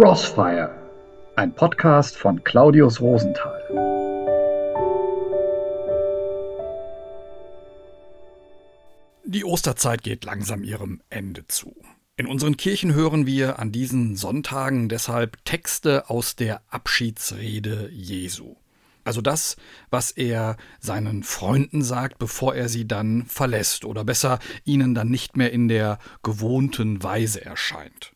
Crossfire, ein Podcast von Claudius Rosenthal. Die Osterzeit geht langsam ihrem Ende zu. In unseren Kirchen hören wir an diesen Sonntagen deshalb Texte aus der Abschiedsrede Jesu. Also das, was er seinen Freunden sagt, bevor er sie dann verlässt oder besser ihnen dann nicht mehr in der gewohnten Weise erscheint.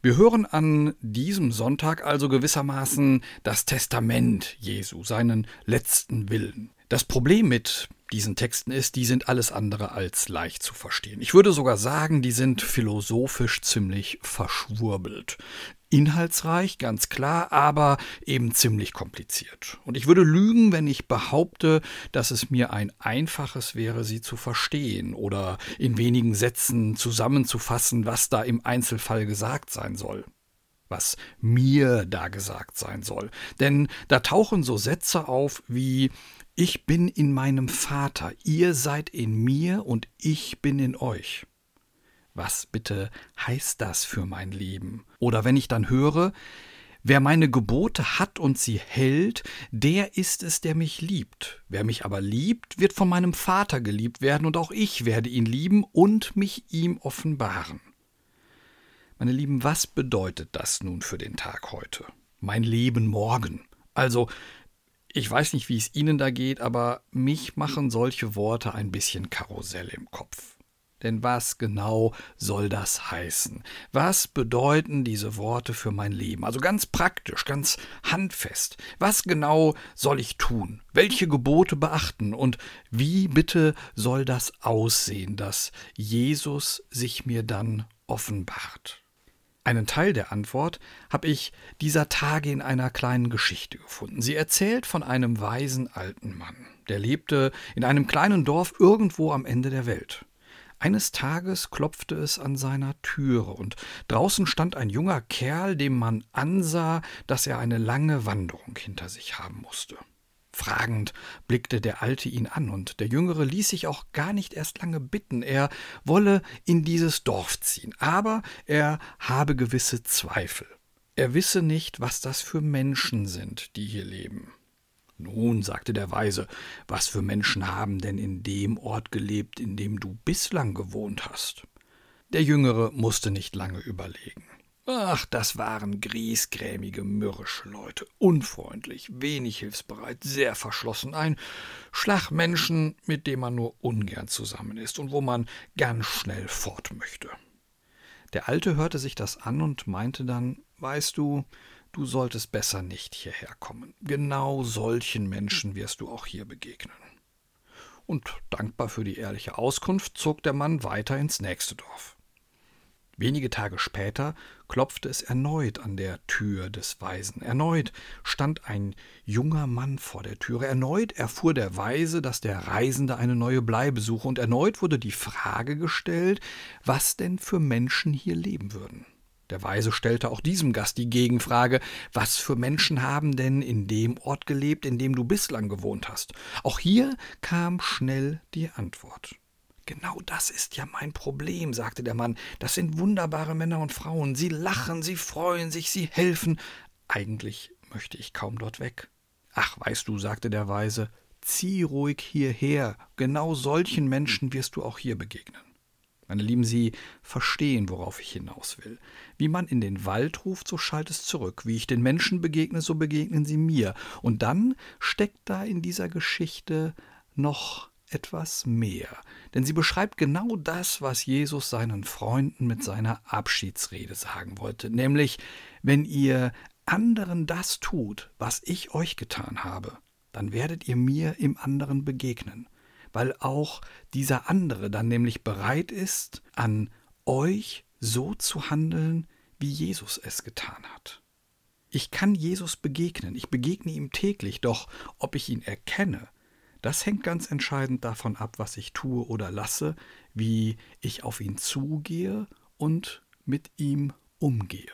Wir hören an diesem Sonntag also gewissermaßen das Testament Jesu, seinen letzten Willen. Das Problem mit diesen Texten ist, die sind alles andere als leicht zu verstehen. Ich würde sogar sagen, die sind philosophisch ziemlich verschwurbelt. Inhaltsreich, ganz klar, aber eben ziemlich kompliziert. Und ich würde lügen, wenn ich behaupte, dass es mir ein einfaches wäre, sie zu verstehen oder in wenigen Sätzen zusammenzufassen, was da im Einzelfall gesagt sein soll was mir da gesagt sein soll. Denn da tauchen so Sätze auf wie Ich bin in meinem Vater, ihr seid in mir und ich bin in euch. Was bitte heißt das für mein Leben? Oder wenn ich dann höre, Wer meine Gebote hat und sie hält, der ist es, der mich liebt. Wer mich aber liebt, wird von meinem Vater geliebt werden, und auch ich werde ihn lieben und mich ihm offenbaren. Meine Lieben, was bedeutet das nun für den Tag heute? Mein Leben morgen. Also, ich weiß nicht, wie es Ihnen da geht, aber mich machen solche Worte ein bisschen Karussell im Kopf. Denn was genau soll das heißen? Was bedeuten diese Worte für mein Leben? Also ganz praktisch, ganz handfest. Was genau soll ich tun? Welche Gebote beachten? Und wie bitte soll das aussehen, dass Jesus sich mir dann offenbart? Einen Teil der Antwort habe ich dieser Tage in einer kleinen Geschichte gefunden. Sie erzählt von einem weisen alten Mann, der lebte in einem kleinen Dorf irgendwo am Ende der Welt. Eines Tages klopfte es an seiner Türe, und draußen stand ein junger Kerl, dem man ansah, dass er eine lange Wanderung hinter sich haben musste. Fragend blickte der Alte ihn an, und der Jüngere ließ sich auch gar nicht erst lange bitten, er wolle in dieses Dorf ziehen, aber er habe gewisse Zweifel. Er wisse nicht, was das für Menschen sind, die hier leben. Nun, sagte der Weise, was für Menschen haben denn in dem Ort gelebt, in dem du bislang gewohnt hast? Der Jüngere musste nicht lange überlegen. Ach, das waren griesgrämige, mürrische Leute, unfreundlich, wenig hilfsbereit, sehr verschlossen, ein Schlagmenschen, mit dem man nur ungern zusammen ist und wo man ganz schnell fort möchte. Der Alte hörte sich das an und meinte dann, weißt du, du solltest besser nicht hierher kommen. Genau solchen Menschen wirst du auch hier begegnen. Und dankbar für die ehrliche Auskunft zog der Mann weiter ins nächste Dorf. Wenige Tage später klopfte es erneut an der Tür des Weisen. Erneut stand ein junger Mann vor der Türe. Erneut erfuhr der Weise, dass der Reisende eine neue Bleibe suche. Und erneut wurde die Frage gestellt, was denn für Menschen hier leben würden. Der Weise stellte auch diesem Gast die Gegenfrage, was für Menschen haben denn in dem Ort gelebt, in dem du bislang gewohnt hast? Auch hier kam schnell die Antwort. Genau das ist ja mein Problem, sagte der Mann. Das sind wunderbare Männer und Frauen. Sie lachen, sie freuen sich, sie helfen. Eigentlich möchte ich kaum dort weg. Ach, weißt du, sagte der Weise, zieh ruhig hierher. Genau solchen Menschen wirst du auch hier begegnen. Meine Lieben, Sie verstehen, worauf ich hinaus will. Wie man in den Wald ruft, so schallt es zurück. Wie ich den Menschen begegne, so begegnen sie mir. Und dann steckt da in dieser Geschichte noch etwas mehr. Denn sie beschreibt genau das, was Jesus seinen Freunden mit seiner Abschiedsrede sagen wollte. Nämlich, wenn ihr anderen das tut, was ich euch getan habe, dann werdet ihr mir im anderen begegnen weil auch dieser andere dann nämlich bereit ist, an euch so zu handeln, wie Jesus es getan hat. Ich kann Jesus begegnen, ich begegne ihm täglich, doch ob ich ihn erkenne, das hängt ganz entscheidend davon ab, was ich tue oder lasse, wie ich auf ihn zugehe und mit ihm umgehe.